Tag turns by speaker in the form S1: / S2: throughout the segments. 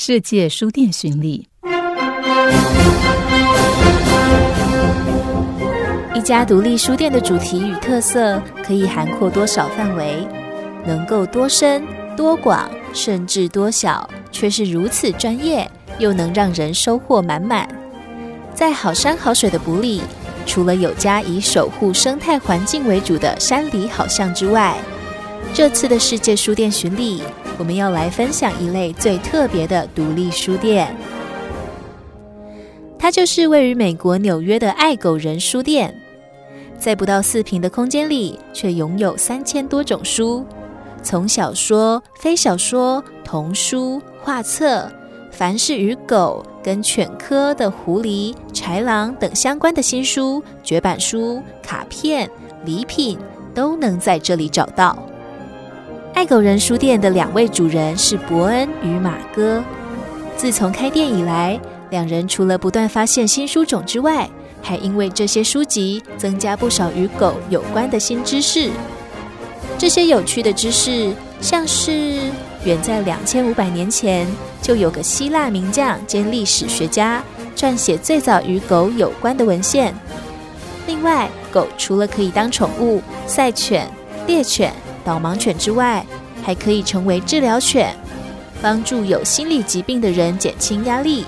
S1: 世界书店巡礼。
S2: 一家独立书店的主题与特色可以涵括多少范围？能够多深、多广，甚至多小，却是如此专业，又能让人收获满满。在好山好水的埔里，除了有家以守护生态环境为主的山里好巷之外，这次的世界书店巡礼，我们要来分享一类最特别的独立书店。它就是位于美国纽约的爱狗人书店。在不到四平的空间里，却拥有三千多种书，从小说、非小说、童书、画册，凡是与狗跟犬科的狐狸、豺狼等相关的新书、绝版书、卡片、礼品，都能在这里找到。爱狗人书店的两位主人是伯恩与马哥。自从开店以来，两人除了不断发现新书种之外，还因为这些书籍增加不少与狗有关的新知识。这些有趣的知识，像是远在两千五百年前就有个希腊名将兼历史学家撰写最早与狗有关的文献。另外，狗除了可以当宠物、赛犬、猎犬、导盲犬之外，还可以成为治疗犬，帮助有心理疾病的人减轻压力。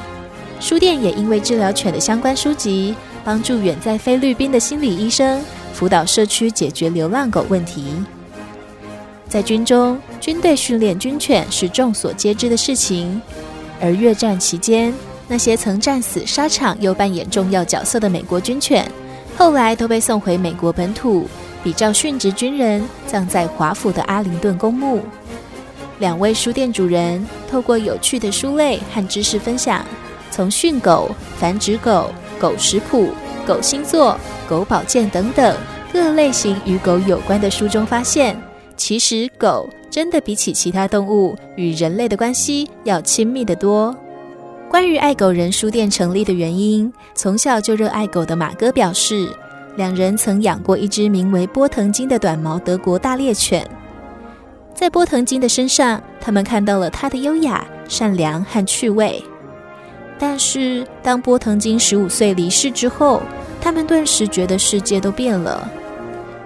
S2: 书店也因为治疗犬的相关书籍。帮助远在菲律宾的心理医生辅导社区解决流浪狗问题。在军中，军队训练军犬是众所皆知的事情。而越战期间，那些曾战死沙场又扮演重要角色的美国军犬，后来都被送回美国本土，比照殉职军人葬在华府的阿灵顿公墓。两位书店主人透过有趣的书类和知识分享，从训狗、繁殖狗。狗食谱、狗星座、狗保健等等各类型与狗有关的书中发现，其实狗真的比起其他动物与人类的关系要亲密得多。关于爱狗人书店成立的原因，从小就热爱狗的马哥表示，两人曾养过一只名为波腾金的短毛德国大猎犬，在波腾金的身上，他们看到了它的优雅、善良和趣味。但是，当波腾金十五岁离世之后，他们顿时觉得世界都变了。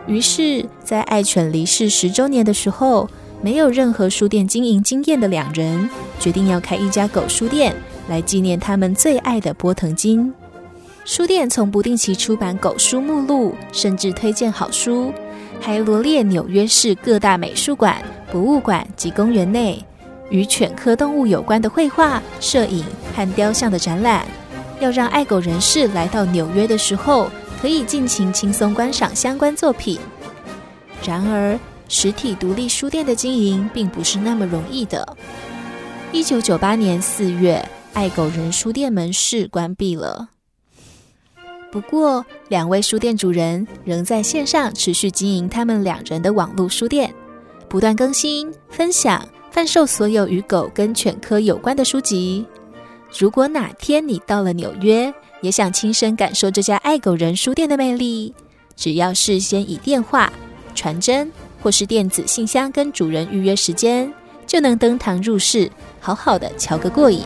S2: 于是，在爱犬离世十周年的时候，没有任何书店经营经验的两人决定要开一家狗书店，来纪念他们最爱的波腾金。书店从不定期出版狗书目录，甚至推荐好书，还罗列纽约市各大美术馆、博物馆及公园内。与犬科动物有关的绘画、摄影和雕像的展览，要让爱狗人士来到纽约的时候，可以尽情轻松观赏相关作品。然而，实体独立书店的经营并不是那么容易的。一九九八年四月，爱狗人书店门市关闭了。不过，两位书店主人仍在线上持续经营他们两人的网络书店，不断更新、分享。贩售所有与狗跟犬科有关的书籍。如果哪天你到了纽约，也想亲身感受这家爱狗人书店的魅力，只要事先以电话、传真或是电子信箱跟主人预约时间，就能登堂入室，好好的瞧个过瘾。